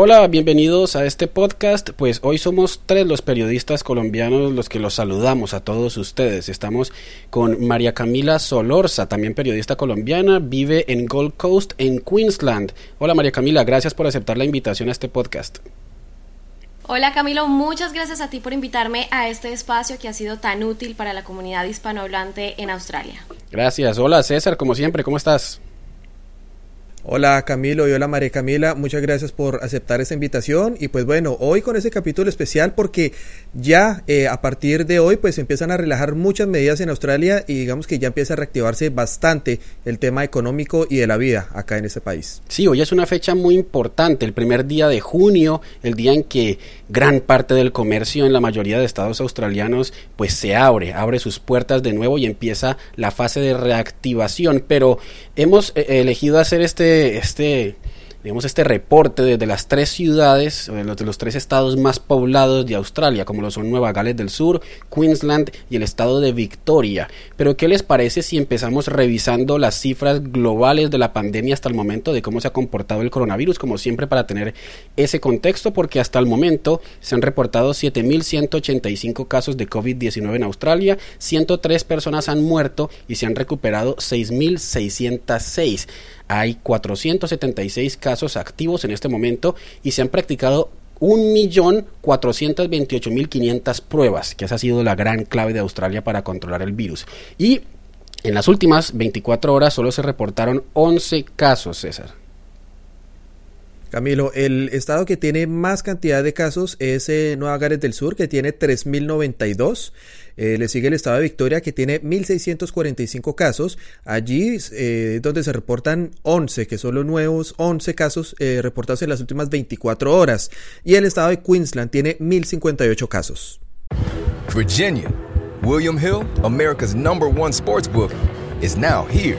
Hola, bienvenidos a este podcast. Pues hoy somos tres los periodistas colombianos los que los saludamos a todos ustedes. Estamos con María Camila Solorza, también periodista colombiana, vive en Gold Coast, en Queensland. Hola María Camila, gracias por aceptar la invitación a este podcast. Hola Camilo, muchas gracias a ti por invitarme a este espacio que ha sido tan útil para la comunidad hispanohablante en Australia. Gracias. Hola César, como siempre, ¿cómo estás? Hola Camilo y hola María Camila, muchas gracias por aceptar esta invitación. Y pues bueno, hoy con ese capítulo especial porque ya eh, a partir de hoy pues empiezan a relajar muchas medidas en Australia y digamos que ya empieza a reactivarse bastante el tema económico y de la vida acá en este país. Sí, hoy es una fecha muy importante, el primer día de junio, el día en que gran parte del comercio en la mayoría de estados australianos pues se abre, abre sus puertas de nuevo y empieza la fase de reactivación, pero hemos eh, elegido hacer este este, digamos, este reporte desde las tres ciudades, de los, de los tres estados más poblados de Australia, como lo son Nueva Gales del Sur, Queensland y el estado de Victoria. Pero, ¿qué les parece si empezamos revisando las cifras globales de la pandemia hasta el momento, de cómo se ha comportado el coronavirus, como siempre, para tener ese contexto? Porque hasta el momento se han reportado 7.185 casos de COVID-19 en Australia, 103 personas han muerto y se han recuperado 6.606 hay 476 casos activos en este momento y se han practicado 1.428.500 pruebas, que esa ha sido la gran clave de Australia para controlar el virus. Y en las últimas 24 horas solo se reportaron 11 casos, César. Camilo, el estado que tiene más cantidad de casos es eh, Nueva Gales del Sur, que tiene 3.092. Eh, le sigue el estado de Victoria, que tiene 1.645 casos. Allí eh, donde se reportan 11, que son los nuevos 11 casos eh, reportados en las últimas 24 horas. Y el estado de Queensland tiene 1.058 casos. Virginia, William Hill, America's number one sports book, is now here.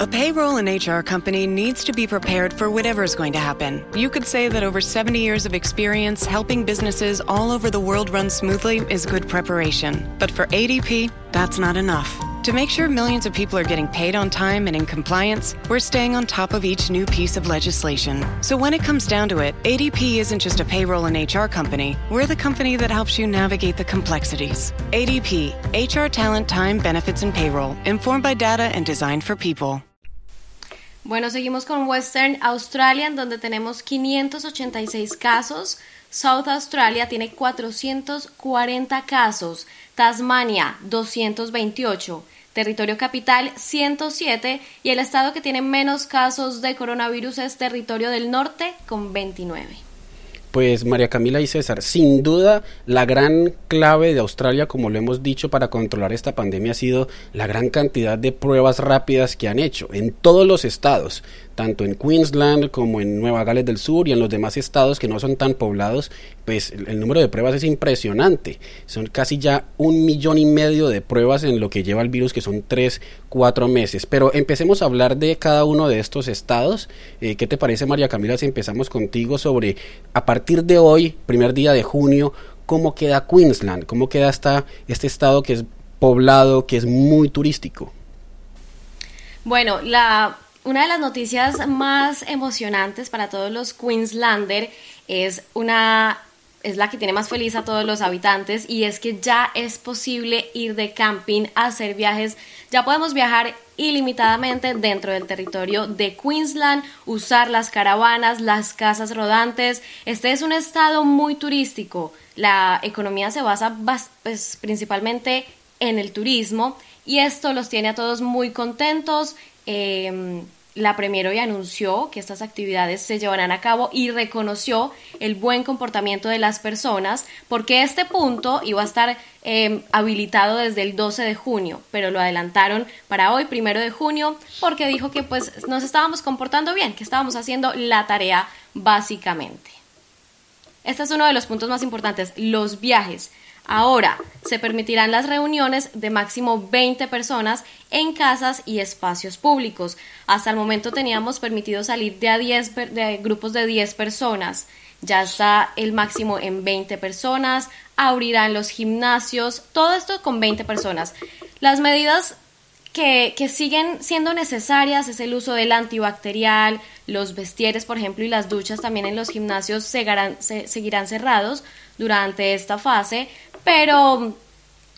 A payroll and HR company needs to be prepared for whatever is going to happen. You could say that over 70 years of experience helping businesses all over the world run smoothly is good preparation. But for ADP, that's not enough. To make sure millions of people are getting paid on time and in compliance, we're staying on top of each new piece of legislation. So when it comes down to it, ADP isn't just a payroll and HR company, we're the company that helps you navigate the complexities. ADP, HR talent, time, benefits, and payroll, informed by data and designed for people. Bueno, seguimos con Western Australia, donde tenemos 586 casos. South Australia tiene 440 casos. Tasmania, 228. Territorio capital, 107. Y el estado que tiene menos casos de coronavirus es Territorio del Norte, con 29. Pues María Camila y César, sin duda la gran clave de Australia, como lo hemos dicho, para controlar esta pandemia ha sido la gran cantidad de pruebas rápidas que han hecho en todos los estados, tanto en Queensland como en Nueva Gales del Sur y en los demás estados que no son tan poblados, pues el, número de pruebas es impresionante. Son casi ya un millón y medio de pruebas en lo que lleva el virus, que son tres, cuatro meses. Pero empecemos a hablar de cada uno de estos estados. Eh, ¿Qué te parece, María Camila, si empezamos contigo sobre, a partir de hoy, primer día de junio, cómo queda Queensland? ¿Cómo queda este estado que es poblado, que es muy turístico? Bueno, la una de las noticias más emocionantes para todos los Queenslander es una es la que tiene más feliz a todos los habitantes y es que ya es posible ir de camping, hacer viajes, ya podemos viajar ilimitadamente dentro del territorio de Queensland, usar las caravanas, las casas rodantes. Este es un estado muy turístico. La economía se basa pues, principalmente en el turismo y esto los tiene a todos muy contentos. Em, la Premier hoy anunció que estas actividades se llevarán a cabo y reconoció el buen comportamiento de las personas porque este punto iba a estar em, habilitado desde el 12 de junio, pero lo adelantaron para hoy, primero de junio, porque dijo que pues nos estábamos comportando bien, que estábamos haciendo la tarea básicamente. Este es uno de los puntos más importantes, los viajes. Ahora, se permitirán las reuniones de máximo 20 personas en casas y espacios públicos. Hasta el momento teníamos permitido salir de, a 10, de grupos de 10 personas. Ya está el máximo en 20 personas. Abrirán los gimnasios. Todo esto con 20 personas. Las medidas que, siguen siendo necesarias es el uso del antibacterial, los vestieres, por ejemplo, y las duchas también en los gimnasios seguirán cerrados durante esta fase, pero,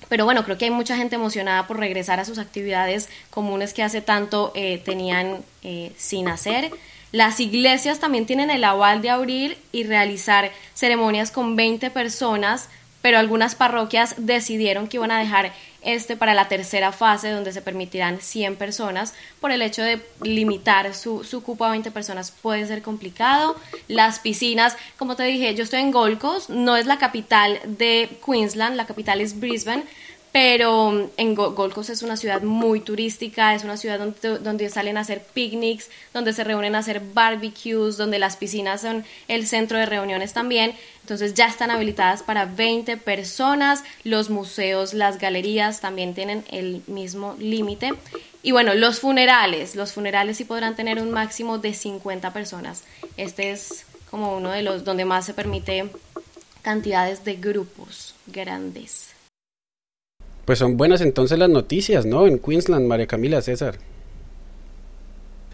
pero bueno, creo que hay mucha gente emocionada por regresar a sus actividades comunes que hace tanto eh, tenían eh, sin hacer. Las iglesias también tienen el aval de abrir y realizar ceremonias con 20 personas, pero algunas parroquias decidieron que iban a dejar este para la tercera fase donde se permitirán 100 personas por el hecho de limitar su, su cupo a 20 personas puede ser complicado. Las piscinas, como te dije, yo estoy en Gold Coast, no es la capital de Queensland, la capital es Brisbane, pero en Gold es una ciudad muy turística, es una ciudad donde, donde, salen a hacer picnics, donde se reúnen a hacer barbecues, donde las piscinas son el centro de reuniones también. Entonces ya están habilitadas para 20 personas, los museos, las galerías también tienen el mismo límite. Y bueno, los funerales, los funerales sí podrán tener un máximo de 50 personas. Este es como uno de los donde más se permite cantidades de grupos grandes. Pues son buenas entonces las noticias, ¿no? En Queensland, María Camila César.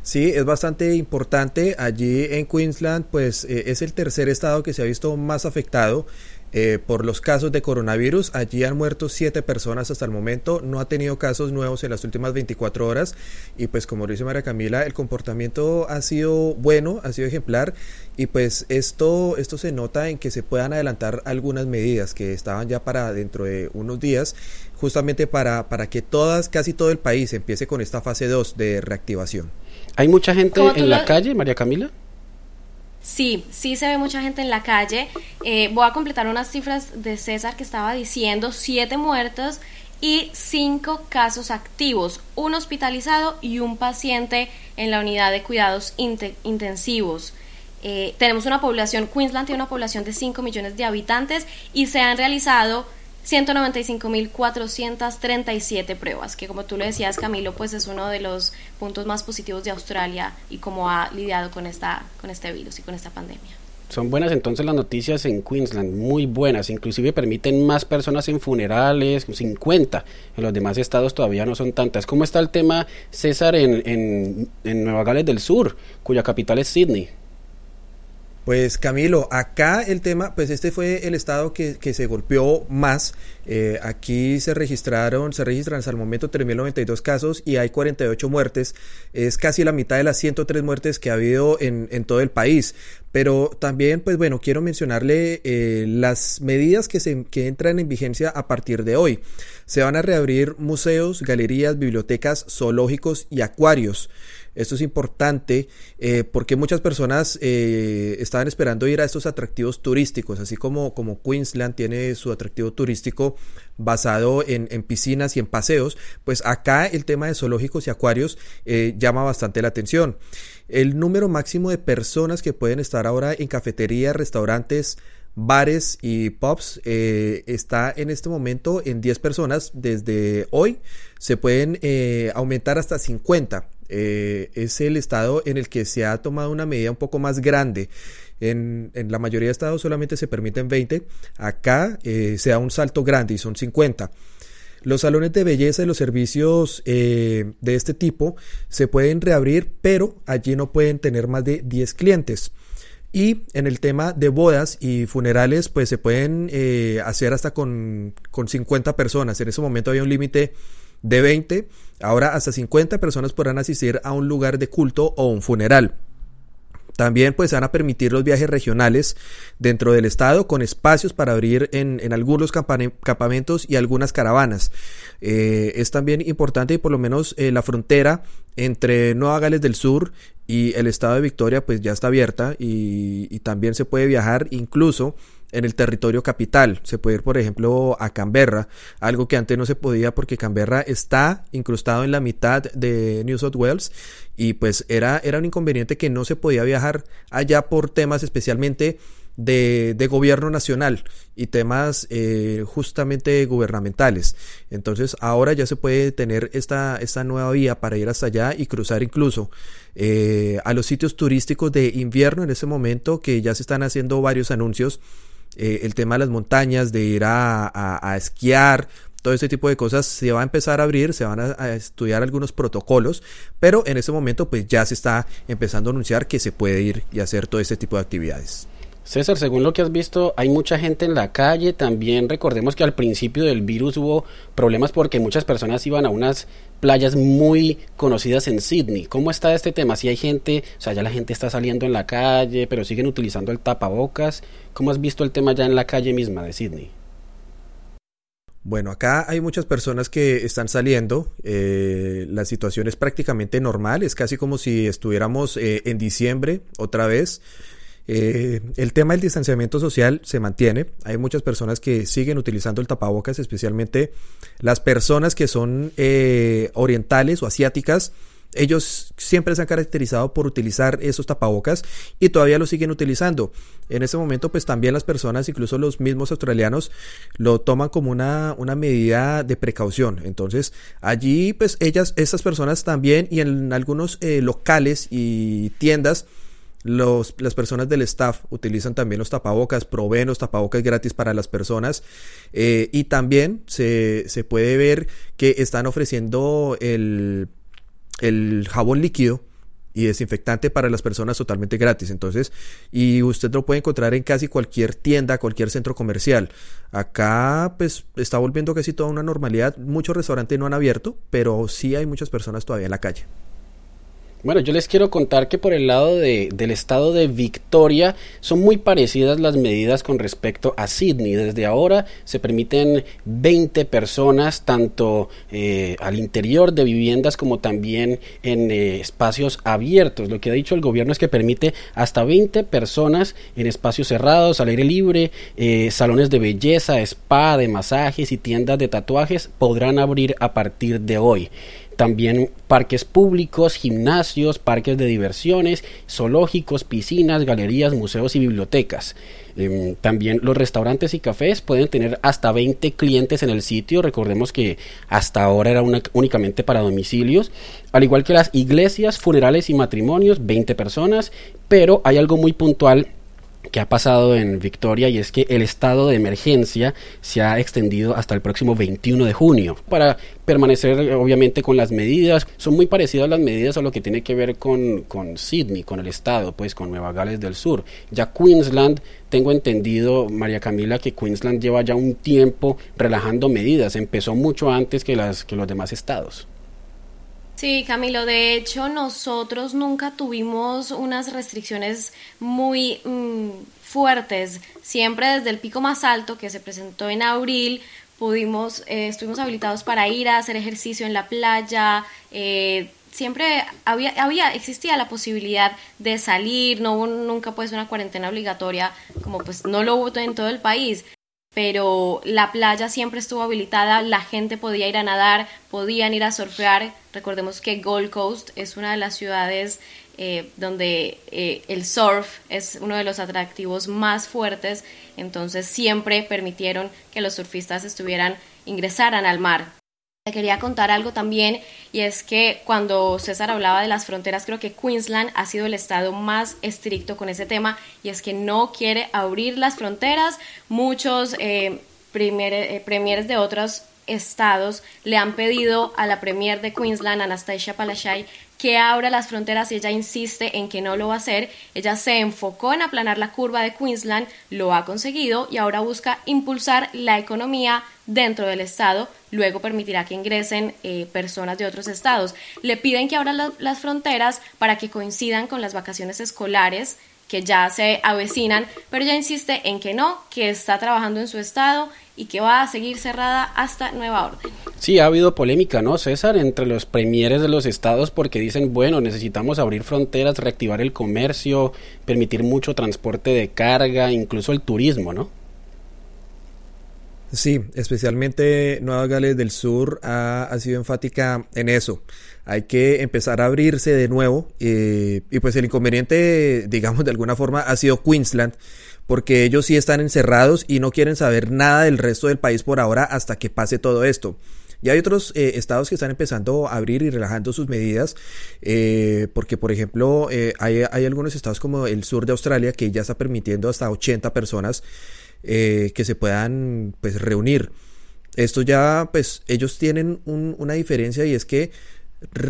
Sí, es bastante importante. Allí en Queensland, pues eh, es el tercer estado que se ha visto más afectado eh, por los casos de coronavirus. Allí han muerto siete personas hasta el momento. No ha tenido casos nuevos en las últimas 24 horas. Y pues como dice María Camila, el comportamiento ha sido bueno, ha sido ejemplar. Y pues esto, esto se nota en que se puedan adelantar algunas medidas que estaban ya para dentro de unos días, justamente para, para que todas, casi todo el país empiece con esta fase 2 de reactivación. ¿Hay mucha gente en la calle, María Camila? Sí, sí se ve mucha gente en la calle. Eh, voy a completar unas cifras de César que estaba diciendo, siete muertos y cinco casos activos, un hospitalizado y un paciente en la unidad de cuidados intensivos. Eh, tenemos una población, Queensland tiene una población de 5 millones de habitantes y se han realizado 195.437 pruebas, que como tú lo decías Camilo, pues es uno de los puntos más positivos de Australia y cómo ha lidiado con, esta, con este virus y con esta pandemia. Son buenas entonces las noticias en Queensland, muy buenas, inclusive permiten más personas en funerales, 50, en los demás estados todavía no son tantas. ¿Cómo está el tema, César, en, en, en Nueva Gales del Sur, cuya capital es Sydney? Pues Camilo, acá el tema, pues este fue el estado que, se golpeó más. Eh, aquí se registraron, se registran hasta el momento 3.092 casos y hay 48 muertes. Es casi la mitad de las 103 muertes que ha habido en, todo el país. Pero también, pues bueno, quiero mencionarle eh, las medidas que, se, que entran en vigencia a partir de hoy. Se van a reabrir museos, galerías, bibliotecas, zoológicos y acuarios. Esto es importante eh, porque muchas personas eh, estaban esperando ir a estos atractivos turísticos, así como, como Queensland tiene su atractivo turístico basado en, piscinas y en paseos, pues acá el tema de zoológicos y acuarios eh, llama bastante la atención. El número máximo de personas que pueden estar ahora en cafeterías, restaurantes, bares y pubs está en este momento en 10 personas. Desde hoy se pueden aumentar hasta 50. Eh, es el estado en el que se ha tomado una medida un poco más grande. En, la mayoría de estados solamente se permiten 20, acá eh, se da un salto grande y son 50. Los salones de belleza y los servicios eh, de este tipo se pueden reabrir, pero allí no pueden tener más de 10 clientes. Y en el tema de bodas y funerales, pues se pueden hacer hasta con, con 50 personas. En ese momento había un límite de 20, ahora hasta 50 personas podrán asistir a un lugar de culto o un funeral. También pues van a permitir los viajes regionales dentro del estado con espacios para abrir en, algunos campamentos y algunas caravanas. Eh, es también importante y por lo menos eh, la frontera entre Nueva Gales del Sur y el estado de Victoria pues ya está abierta y también se puede viajar incluso en el territorio capital. Se puede ir, por ejemplo, a Canberra, algo que antes no se podía porque Canberra está incrustado en la mitad de New South Wales y pues era, era un inconveniente que no se podía viajar allá por temas especialmente de, de, gobierno nacional y temas eh, justamente gubernamentales. Entonces ahora ya se puede tener esta, esta nueva vía para ir hasta allá y cruzar incluso eh, a los sitios turísticos de invierno en ese momento que ya se están haciendo varios anuncios eh, el tema de las montañas, de ir a, esquiar, todo este tipo de cosas se va a empezar a abrir, se van a, estudiar algunos protocolos, pero en ese momento pues ya se está empezando a anunciar que se puede ir y hacer todo este tipo de actividades. César, según lo que has visto, hay mucha gente en la calle. También recordemos que al principio del virus hubo problemas porque muchas personas iban a unas playas muy conocidas en Sydney. ¿Cómo está este tema? Si hay gente, o sea, ya la gente está saliendo en la calle, pero siguen utilizando el tapabocas. ¿Cómo has visto el tema ya en la calle misma de Sydney? Bueno, acá hay muchas personas que están saliendo. Eh, la situación es prácticamente normal. Es casi como si estuviéramos eh, en diciembre otra vez. Eh, el tema del distanciamiento social se mantiene. Hay muchas personas que siguen utilizando el tapabocas, especialmente las personas que son eh, orientales o asiáticas. Ellos siempre se han caracterizado por utilizar esos tapabocas y todavía lo siguen utilizando. En ese momento, pues también las personas, incluso los mismos australianos, lo toman como una, una medida de precaución. Entonces, allí, pues ellas, estas personas también y en algunos eh, locales y tiendas, los, las personas del staff utilizan también los tapabocas, proveen los tapabocas gratis para las personas eh, y también se, se, puede ver que están ofreciendo el, el jabón líquido y desinfectante para las personas totalmente gratis. Entonces, y usted lo puede encontrar en casi cualquier tienda, cualquier centro comercial. Acá, pues, está volviendo casi toda una normalidad. Muchos restaurantes no han abierto, pero sí hay muchas personas todavía en la calle. Bueno, yo les quiero contar que por el lado de, del estado de Victoria son muy parecidas las medidas con respecto a Sydney. Desde ahora se permiten 20 personas tanto eh, al interior de viviendas como también en eh, espacios abiertos. Lo que ha dicho el gobierno es que permite hasta 20 personas en espacios cerrados, al aire libre, eh, salones de belleza, spa, de masajes y tiendas de tatuajes podrán abrir a partir de hoy también parques públicos, gimnasios, parques de diversiones, zoológicos, piscinas, galerías, museos y bibliotecas. Em, también los restaurantes y cafés pueden tener hasta 20 clientes en el sitio. Recordemos que hasta ahora era únicamente para domicilios. Al igual que las iglesias, funerales y matrimonios, 20 personas. Pero hay algo muy puntual que ha pasado en Victoria y es que el estado de emergencia se ha extendido hasta el próximo 21 de junio para permanecer obviamente con las medidas. Son muy parecidas las medidas a lo que tiene que ver con, con Sydney con el estado pues con Nueva Gales del Sur. Ya Queensland tengo entendido María Camila que Queensland lleva ya un tiempo relajando medidas. Empezó mucho antes que las que los demás estados Sí, Camilo, de hecho nosotros nunca tuvimos unas restricciones muy mm, fuertes. Siempre desde el pico más alto que se presentó en abril, pudimos, eh, estuvimos habilitados para ir a hacer ejercicio en la playa. Eh, siempre había, había, existía la posibilidad de salir, no hubo nunca pues una cuarentena obligatoria, como pues no lo hubo en todo el país pero la playa siempre estuvo habilitada, la gente podía ir a nadar, podían ir a surfear. Recordemos que Gold Coast es una de las ciudades eh, donde eh, el surf es uno de los atractivos más fuertes, entonces siempre permitieron que los surfistas estuvieran, ingresaran al mar quería contar algo también y es que cuando César hablaba de las fronteras, creo que Queensland ha sido el estado más estricto con ese tema y es que no quiere abrir las fronteras. Muchos eh, eh premiers de otros estados le han pedido a la premier de Queensland, Anastasia Palaszczuk, que abra las fronteras y ella insiste en que no lo va a hacer. Ella se enfocó en aplanar la curva de Queensland, lo ha conseguido y ahora busca impulsar la economía dentro del estado, luego permitirá que ingresen eh, personas de otros estados. Le piden que abra las fronteras para que coincidan con las vacaciones escolares que ya se avecinan, pero ella insiste en que no, que está trabajando en su estado y que va a seguir cerrada hasta nueva orden. Sí, ha habido polémica, ¿no, César? Entre los premieres de los estados porque dicen, bueno, necesitamos abrir fronteras, reactivar el comercio, permitir mucho transporte de carga, incluso el turismo, ¿no? Sí, especialmente Nueva Gales del Sur ha, sido enfática en eso. Hay que empezar a abrirse de nuevo eh, y pues el inconveniente, digamos de alguna forma, ha sido Queensland porque ellos sí están encerrados y no quieren saber nada del resto del país por ahora hasta que pase todo esto. Y hay otros eh, estados que están empezando a abrir y relajando sus medidas, eh, porque por ejemplo hay, hay, algunos estados como el sur de Australia que ya está permitiendo hasta 80 personas eh, que se puedan pues reunir. Esto ya pues ellos tienen una diferencia y es que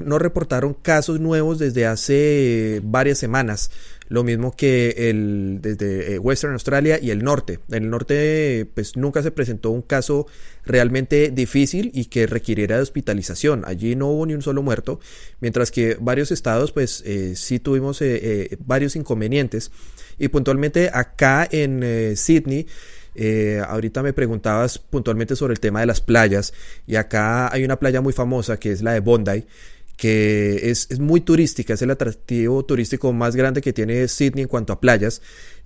no reportaron casos nuevos desde hace varias semanas. Lo mismo que el desde eh, Western Australia y el norte. En el norte pues nunca se presentó un caso realmente difícil y que requiriera de hospitalización. Allí no hubo ni un solo muerto, mientras que varios estados pues eh, sí tuvimos varios inconvenientes. Y puntualmente acá en eh, Sydney, eh, ahorita me preguntabas puntualmente sobre el tema de las playas y acá hay una playa muy famosa que es la de Bondi que es, muy turística, es el atractivo turístico más grande que tiene Sydney en cuanto a playas.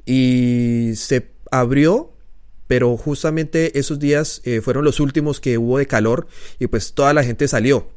Y se abrió pero justamente esos días eh, fueron los últimos que hubo de calor y pues toda la gente salió.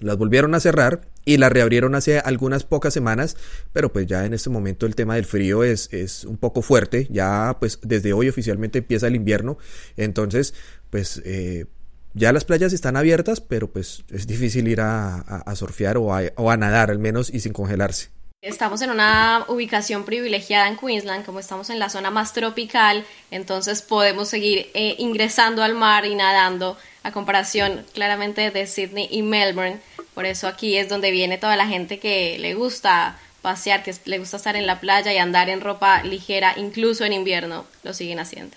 Las volvieron a cerrar y las reabrieron hace algunas pocas semanas, pero pues ya en este momento el tema del frío es, es un poco fuerte, ya pues desde hoy oficialmente empieza el invierno, entonces pues eh, ya las playas están abiertas, pero pues es difícil ir a, a, surfear o a, o a nadar al menos y sin congelarse. Estamos en una ubicación privilegiada en Queensland, como estamos en la zona más tropical, entonces podemos seguir eh, ingresando al mar y nadando, a comparación claramente de Sydney y Melbourne. Por eso aquí es donde viene toda la gente que le gusta pasear, que le gusta estar en la playa y andar en ropa ligera, incluso en invierno, lo siguen haciendo.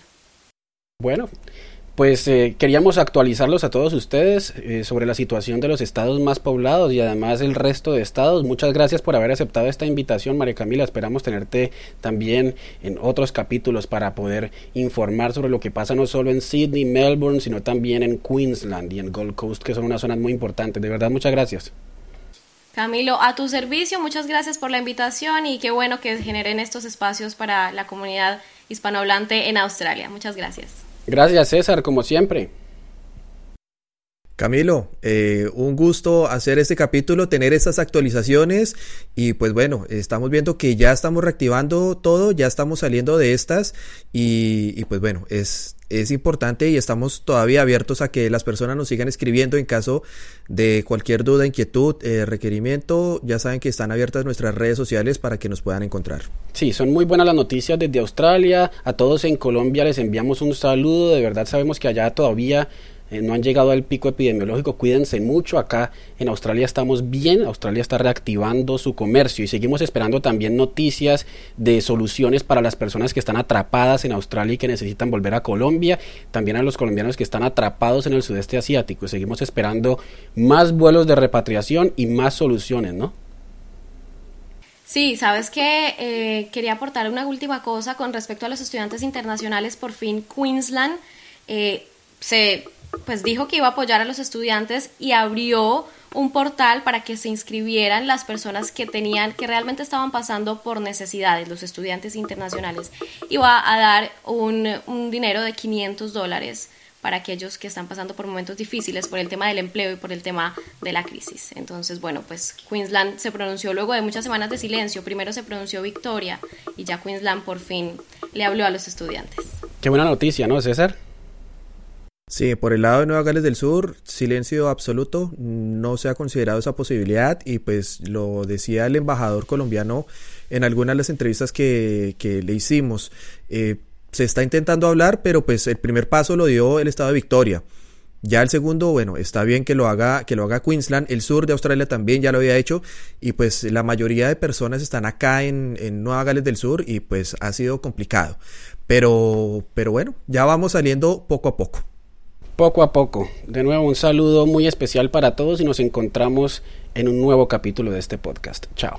Bueno, pues eh, queríamos actualizarlos a todos ustedes eh, sobre la situación de los estados más poblados y además el resto de estados. Muchas gracias por haber aceptado esta invitación, María Camila. Esperamos tenerte también en otros capítulos para poder informar sobre lo que pasa no solo en Sydney, Melbourne, sino también en Queensland y en Gold Coast, que son unas zonas muy importantes. De verdad, muchas gracias. Camilo, a tu servicio, muchas gracias por la invitación y qué bueno que generen estos espacios para la comunidad hispanohablante en Australia. Muchas gracias. Gracias César, como siempre. Camilo, eh, un gusto hacer este capítulo, tener estas actualizaciones y pues bueno, estamos viendo que ya estamos reactivando todo, ya estamos saliendo de estas y, pues bueno, es es importante y estamos todavía abiertos a que las personas nos sigan escribiendo en caso de cualquier duda, inquietud, eh, requerimiento. Ya saben que están abiertas nuestras redes sociales para que nos puedan encontrar. Sí, son muy buenas las noticias desde Australia. A todos en Colombia les enviamos un saludo. De verdad sabemos que allá todavía eh, no han llegado al pico epidemiológico, cuídense mucho. Acá en Australia estamos bien, Australia está reactivando su comercio y seguimos esperando también noticias de soluciones para las personas que están atrapadas en Australia y que necesitan volver a Colombia, también a los colombianos que están atrapados en el sudeste asiático. Seguimos esperando más vuelos de repatriación y más soluciones, ¿no? Sí, sabes que eh, quería aportar una última cosa con respecto a los estudiantes internacionales. Por fin, Queensland eh, se pues dijo que iba a apoyar a los estudiantes y abrió un portal para que se inscribieran las personas que tenían, que realmente estaban pasando por necesidades, los estudiantes internacionales. Iba a dar un, un dinero de 500 dólares para aquellos que están pasando por momentos difíciles por el tema del empleo y por el tema de la crisis. Entonces, bueno, pues Queensland se pronunció luego de muchas semanas de silencio. Primero se pronunció Victoria y ya Queensland por fin le habló a los estudiantes. Qué buena noticia, ¿no, César? Sí, por el lado de Nueva Gales del Sur, silencio absoluto, no se ha considerado esa posibilidad y pues lo decía el embajador colombiano en algunas de las entrevistas que, que le hicimos. Eh, se está intentando hablar, pero pues el primer paso lo dio el estado de Victoria. Ya el segundo, bueno, está bien que lo haga, que lo haga Queensland, el sur de Australia también ya lo había hecho y pues la mayoría de personas están acá en, en Nueva Gales del Sur y pues ha sido complicado. Pero, pero bueno, ya vamos saliendo poco a poco. Poco a poco. De nuevo, un saludo muy especial para todos y nos encontramos en un nuevo capítulo de este podcast. Chao.